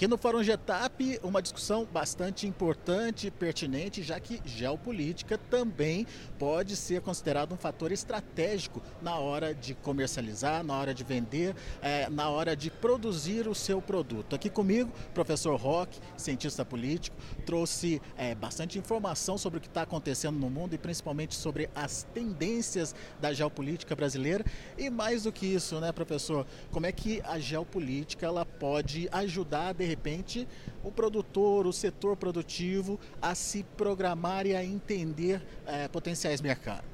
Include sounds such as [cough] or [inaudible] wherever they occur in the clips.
Aqui no Fórum Getap, uma discussão bastante importante e pertinente, já que geopolítica também pode ser considerado um fator estratégico na hora de comercializar, na hora de vender, é, na hora de produzir o seu produto. Aqui comigo, professor Roque, cientista político, trouxe é, bastante informação sobre o que está acontecendo no mundo e principalmente sobre as tendências da geopolítica brasileira. E mais do que isso, né, professor, como é que a geopolítica ela pode ajudar de repente, o produtor, o setor produtivo a se programar e a entender é, potenciais mercados?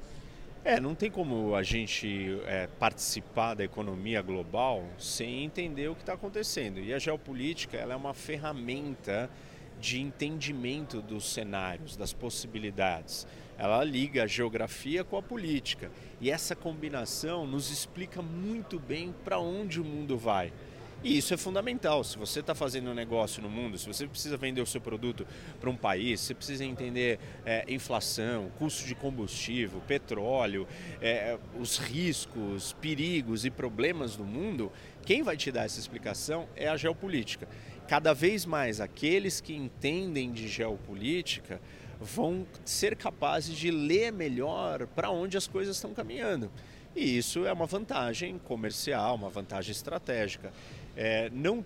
É, não tem como a gente é, participar da economia global sem entender o que está acontecendo. E a geopolítica ela é uma ferramenta de entendimento dos cenários, das possibilidades. Ela liga a geografia com a política. E essa combinação nos explica muito bem para onde o mundo vai. E isso é fundamental. Se você está fazendo um negócio no mundo, se você precisa vender o seu produto para um país, você precisa entender é, inflação, custo de combustível, petróleo, é, os riscos, perigos e problemas do mundo, quem vai te dar essa explicação é a geopolítica. Cada vez mais aqueles que entendem de geopolítica vão ser capazes de ler melhor para onde as coisas estão caminhando. E isso é uma vantagem comercial, uma vantagem estratégica. É, não,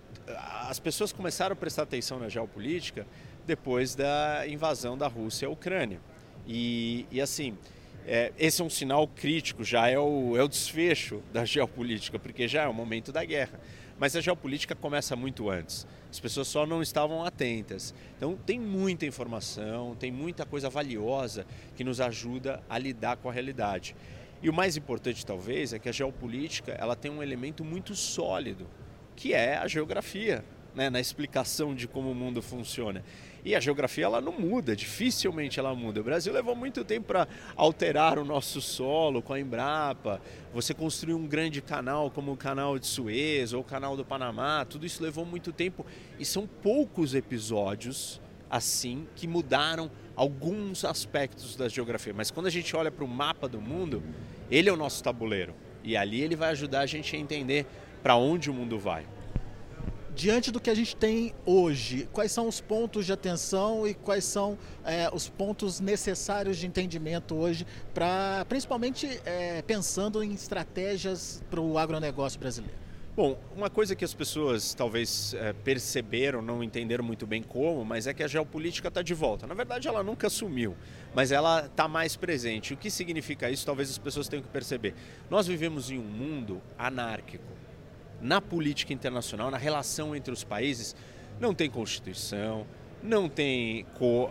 as pessoas começaram a prestar atenção na geopolítica depois da invasão da Rússia à Ucrânia. E, e assim, é, esse é um sinal crítico, já é o, é o desfecho [laughs] da geopolítica, porque já é o momento da guerra. Mas a geopolítica começa muito antes. As pessoas só não estavam atentas. Então tem muita informação, tem muita coisa valiosa que nos ajuda a lidar com a realidade. E o mais importante talvez é que a geopolítica ela tem um elemento muito sólido que é a geografia, né, na explicação de como o mundo funciona. E a geografia ela não muda, dificilmente ela muda. O Brasil levou muito tempo para alterar o nosso solo com a Embrapa. Você construir um grande canal como o canal de Suez ou o canal do Panamá, tudo isso levou muito tempo e são poucos episódios assim que mudaram alguns aspectos da geografia. Mas quando a gente olha para o mapa do mundo, ele é o nosso tabuleiro e ali ele vai ajudar a gente a entender para onde o mundo vai. Diante do que a gente tem hoje, quais são os pontos de atenção e quais são é, os pontos necessários de entendimento hoje, para principalmente é, pensando em estratégias para o agronegócio brasileiro? Bom, uma coisa que as pessoas talvez é, perceberam, não entenderam muito bem como, mas é que a geopolítica está de volta. Na verdade, ela nunca sumiu, mas ela está mais presente. O que significa isso? Talvez as pessoas tenham que perceber. Nós vivemos em um mundo anárquico na política internacional, na relação entre os países, não tem Constituição, não tem,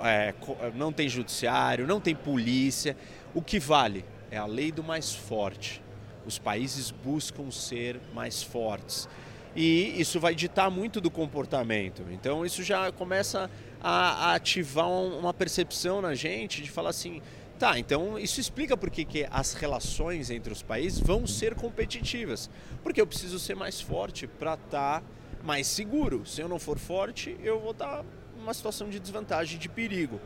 é, não tem judiciário, não tem polícia. O que vale é a lei do mais forte. Os países buscam ser mais fortes. E isso vai ditar muito do comportamento. Então, isso já começa a, a ativar uma percepção na gente de falar assim: Tá, então isso explica por que, as relações entre os países vão ser competitivas. Porque eu preciso ser mais forte para estar tá mais seguro. Se eu não for forte, eu vou estar tá numa situação de desvantagem, de perigo.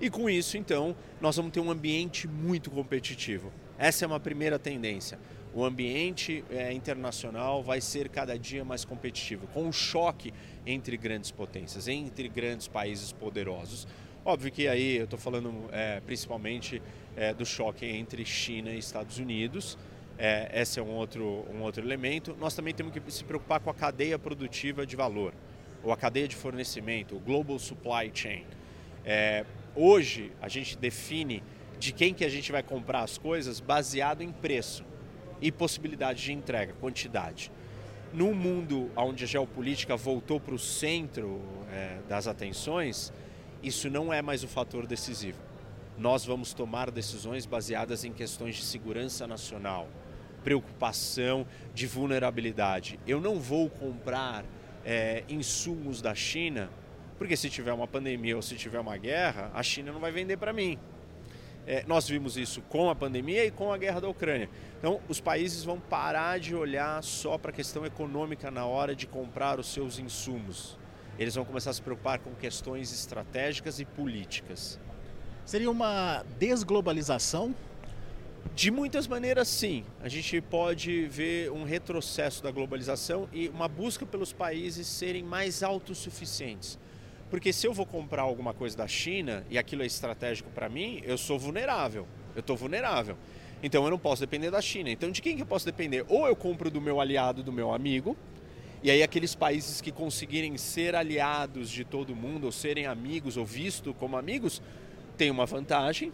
E com isso, então, nós vamos ter um ambiente muito competitivo. Essa é uma primeira tendência. O ambiente é, internacional vai ser cada dia mais competitivo, com um choque entre grandes potências, entre grandes países poderosos Óbvio que aí eu estou falando é, principalmente é, do choque entre China e Estados Unidos. É, esse é um outro, um outro elemento. Nós também temos que se preocupar com a cadeia produtiva de valor, ou a cadeia de fornecimento, o Global Supply Chain. É, hoje a gente define de quem que a gente vai comprar as coisas baseado em preço e possibilidade de entrega, quantidade. No mundo onde a geopolítica voltou para o centro é, das atenções, isso não é mais o fator decisivo. Nós vamos tomar decisões baseadas em questões de segurança nacional, preocupação de vulnerabilidade. Eu não vou comprar é, insumos da China, porque se tiver uma pandemia ou se tiver uma guerra, a China não vai vender para mim. É, nós vimos isso com a pandemia e com a guerra da Ucrânia. Então, os países vão parar de olhar só para a questão econômica na hora de comprar os seus insumos eles vão começar a se preocupar com questões estratégicas e políticas. Seria uma desglobalização? De muitas maneiras, sim. A gente pode ver um retrocesso da globalização e uma busca pelos países serem mais autossuficientes. Porque se eu vou comprar alguma coisa da China e aquilo é estratégico para mim, eu sou vulnerável. Eu estou vulnerável. Então eu não posso depender da China. Então de quem que eu posso depender? Ou eu compro do meu aliado, do meu amigo, e aí aqueles países que conseguirem ser aliados de todo mundo, ou serem amigos, ou visto como amigos, tem uma vantagem.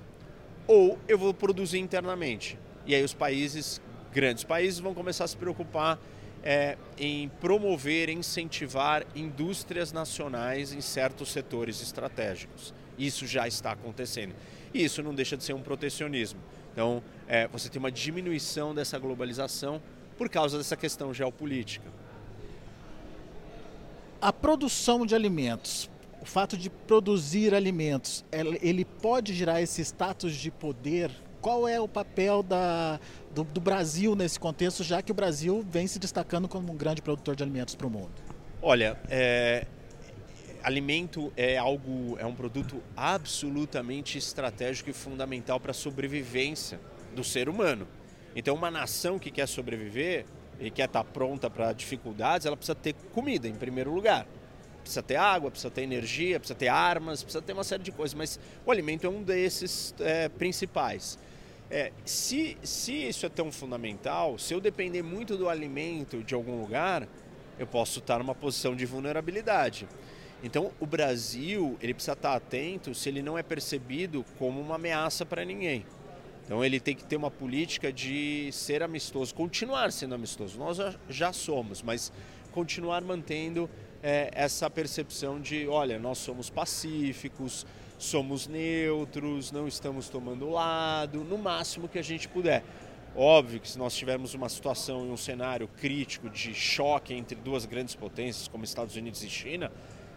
Ou eu vou produzir internamente. E aí os países, grandes países, vão começar a se preocupar é, em promover, incentivar indústrias nacionais em certos setores estratégicos. Isso já está acontecendo. E isso não deixa de ser um protecionismo. Então, é, você tem uma diminuição dessa globalização por causa dessa questão geopolítica. A produção de alimentos, o fato de produzir alimentos, ele pode gerar esse status de poder qual é o papel da, do, do, Brasil nesse contexto, já que o Brasil vem se destacando como um grande produtor de alimentos para o mundo? Olha, é, alimento é algo, é um produto absolutamente estratégico e fundamental para a sobrevivência do ser humano. Então, uma nação que quer sobreviver e quer estar tá pronta para dificuldades, ela precisa ter comida em primeiro lugar. Precisa ter água, precisa ter energia, precisa ter armas, precisa ter uma série de coisas, mas o alimento é um desses é, principais. É, se, se isso é tão fundamental, se eu depender muito do alimento de algum lugar, eu posso estar numa posição de vulnerabilidade. Então, o Brasil ele precisa estar atento se ele não é percebido como uma ameaça para ninguém. Então, ele tem que ter uma política de ser amistoso, continuar sendo amistoso. Nós já, somos, mas continuar mantendo é, essa percepção de, olha, nós somos pacíficos, somos neutros, não estamos tomando lado, no máximo que a gente puder. Óbvio que se nós tivermos uma situação e um cenário crítico de choque entre duas grandes potências, como Estados Unidos e China,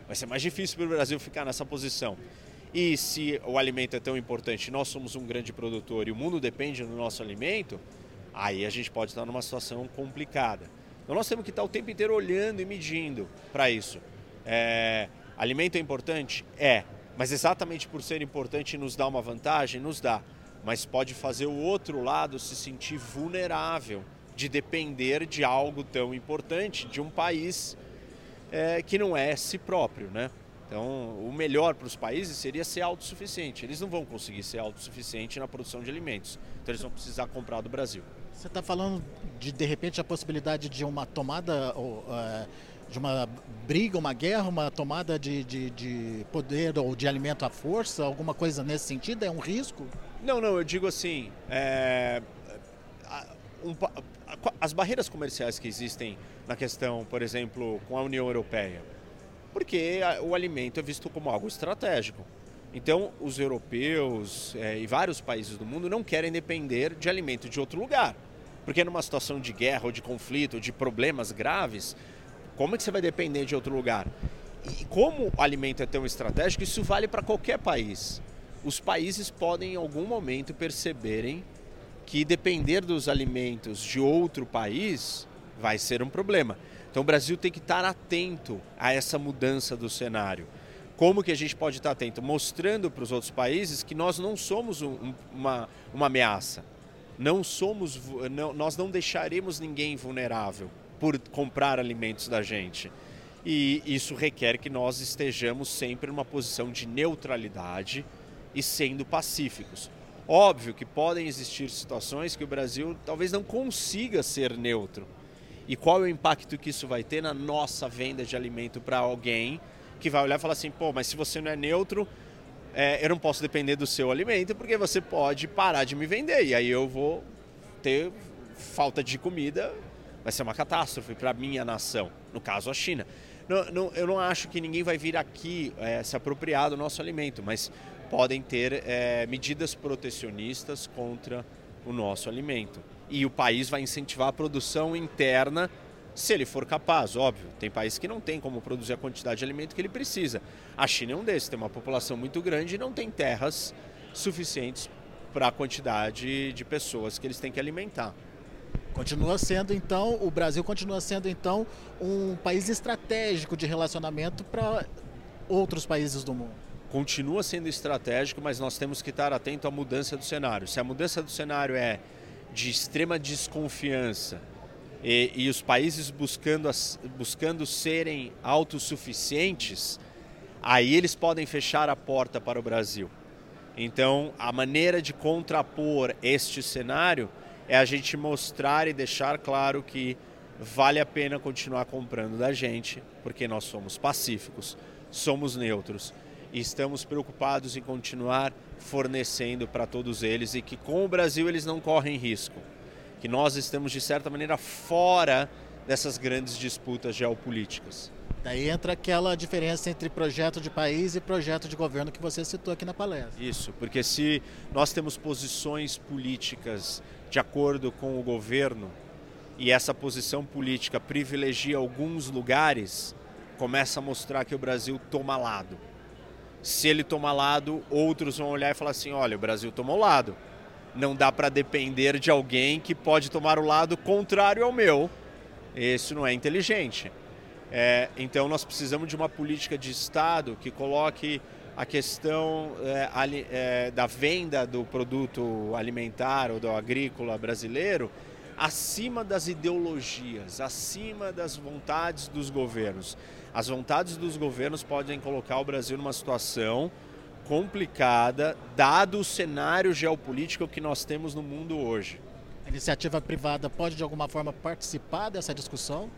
vai ser mais difícil para o Brasil ficar nessa posição. E se o alimento é tão importante, nós somos um grande produtor e o mundo depende do nosso alimento, aí a gente pode estar numa situação complicada. Então nós temos que estar o tempo inteiro olhando e medindo para isso. É, alimento é importante? É. Mas exatamente por ser importante nos dá uma vantagem, nos dá. Mas pode fazer o outro lado se sentir vulnerável de depender de algo tão importante, de um país é, que não é si próprio, né? Então, o melhor para os países seria ser autossuficiente. Eles não vão conseguir ser autossuficiente na produção de alimentos. Então, eles vão precisar comprar do Brasil. Você está falando de, de repente, a possibilidade de uma tomada. Ou, uh de uma briga, uma guerra, uma tomada de, de, de, poder ou de alimento à força, alguma coisa nesse sentido? É um risco? Não, não, eu digo assim, é, um, as barreiras comerciais que existem na questão, por exemplo, com a União Europeia, porque o alimento é visto como algo estratégico. Então, os europeus é, e vários países do mundo não querem depender de alimento de outro lugar. Porque numa situação de guerra ou de conflito, ou de problemas graves, como é que você vai depender de outro lugar? E como o alimento é tão estratégico, isso vale para qualquer país. Os países podem em algum momento perceberem que depender dos alimentos de outro país vai ser um problema. Então o Brasil tem que estar atento a essa mudança do cenário. Como que a gente pode estar atento? Mostrando para os outros países que nós não somos um, uma, uma ameaça. Não somos, não, nós não deixaremos ninguém vulnerável por comprar alimentos da gente. E isso requer que nós estejamos sempre numa posição de neutralidade e sendo pacíficos. Óbvio que podem existir situações que o Brasil talvez não consiga ser neutro. E qual é o impacto que isso vai ter na nossa venda de alimento para alguém que vai olhar e falar assim: pô, mas se você não é neutro, é, eu não posso depender do seu alimento porque você pode parar de me vender. E aí eu vou ter falta de comida vai ser uma catástrofe para a minha nação, no caso a China. Não, não, eu não acho que ninguém vai vir aqui é, se apropriar do nosso alimento, mas podem ter é, medidas protecionistas contra o nosso alimento. E o país vai incentivar a produção interna se ele for capaz, óbvio. Tem países que não tem como produzir a quantidade de alimento que ele precisa. A China é um desses, tem uma população muito grande e não tem terras suficientes para a quantidade de pessoas que eles têm que alimentar. Continua sendo então, o Brasil continua sendo então um país estratégico de relacionamento para outros países do mundo. continua sendo estratégico, mas nós temos que estar atento à mudança do cenário. Se a mudança do cenário é de extrema desconfiança e, e os países buscando, buscando serem autossuficientes, aí eles podem fechar a porta para o Brasil. Então, a maneira de contrapor este cenário é a gente mostrar e deixar claro que vale a pena continuar comprando da gente, porque nós somos pacíficos, somos neutros e estamos preocupados em continuar fornecendo para todos eles e que com o Brasil eles não correm risco, que nós estamos de certa maneira fora dessas grandes disputas geopolíticas. Daí entra aquela diferença entre projeto de país e projeto de governo que você citou aqui na palestra. Isso, porque se nós temos posições políticas de acordo com o governo e essa posição política privilegia alguns lugares, começa a mostrar que o Brasil toma lado se ele tomar lado, outros vão olhar e falar assim: olha, o Brasil tomou lado. Não dá para depender de alguém que pode tomar o lado contrário ao meu. Isso não é inteligente. É, então nós precisamos de uma política de Estado que coloque a questão é, ali, é, da venda do produto alimentar ou do agrícola brasileiro acima das ideologias, acima das vontades dos governos. As vontades dos governos podem colocar o Brasil numa situação complicada, dado o cenário geopolítico que nós temos no mundo hoje. A iniciativa privada pode de alguma forma participar dessa discussão?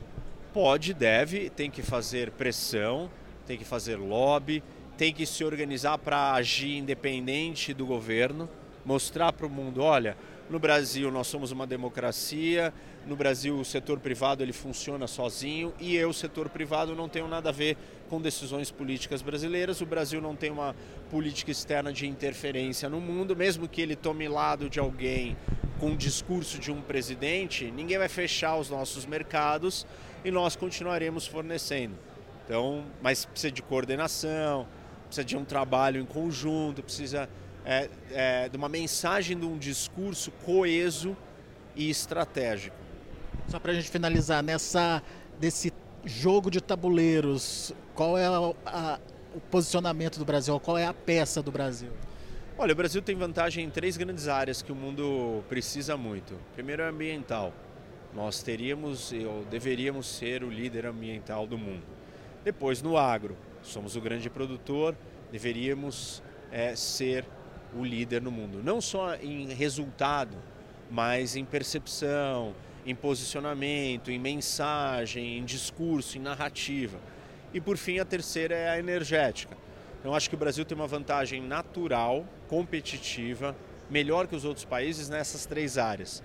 Pode, deve, tem que fazer pressão, tem que fazer lobby, tem que se organizar para agir independente do governo, mostrar para o mundo, olha, no Brasil nós somos uma democracia, no Brasil o setor privado ele funciona sozinho e eu, setor privado, não tenho nada a ver com decisões políticas brasileiras. O Brasil não tem uma política externa de interferência no mundo, mesmo que ele tome lado de alguém com o discurso de um presidente, ninguém vai fechar os nossos mercados e nós continuaremos fornecendo. Então, mas precisa de coordenação, precisa de um trabalho em conjunto, precisa é, é, de uma mensagem, de um discurso coeso e estratégico. Só para a gente finalizar, nessa desse jogo de tabuleiros, qual é a, a, o posicionamento do Brasil? Qual é a peça do Brasil? Olha, o Brasil tem vantagem em três grandes áreas que o mundo precisa muito. Primeiro é ambiental. Nós teríamos ou deveríamos ser o líder ambiental do mundo. Depois no agro, somos o grande produtor, deveríamos é, ser o líder no mundo. Não só em resultado, mas em percepção, em posicionamento, em mensagem, em discurso, em narrativa. E por fim, a terceira é a energética. Então, acho que o Brasil tem uma vantagem natural, competitiva, melhor que os outros países nessas três áreas.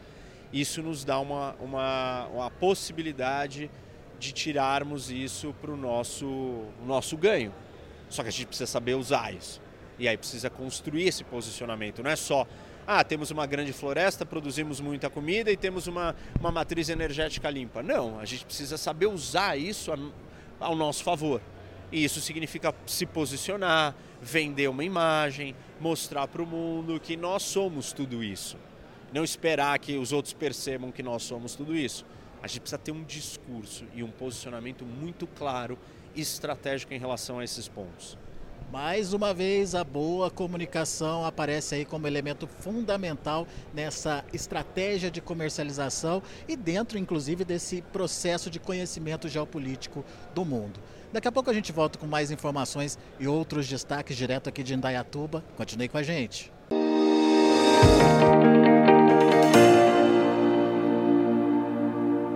Isso nos dá uma, uma, uma possibilidade de tirarmos isso para o nosso, nosso ganho. Só que a gente precisa saber usar isso. E aí precisa construir esse posicionamento. Não é só, ah, temos uma grande floresta, produzimos muita comida e temos uma, uma matriz energética limpa. Não, a gente precisa saber usar isso ao nosso favor. E isso significa se posicionar, vender uma imagem, mostrar para o mundo que nós somos tudo isso. Não esperar que os outros percebam que nós somos tudo isso. A gente precisa ter um discurso e um posicionamento muito claro e estratégico em relação a esses pontos. Mais uma vez, a boa comunicação aparece aí como elemento fundamental nessa estratégia de comercialização e dentro, inclusive, desse processo de conhecimento geopolítico do mundo. Daqui a pouco a gente volta com mais informações e outros destaques direto aqui de Indaiatuba. Continue com a gente. Música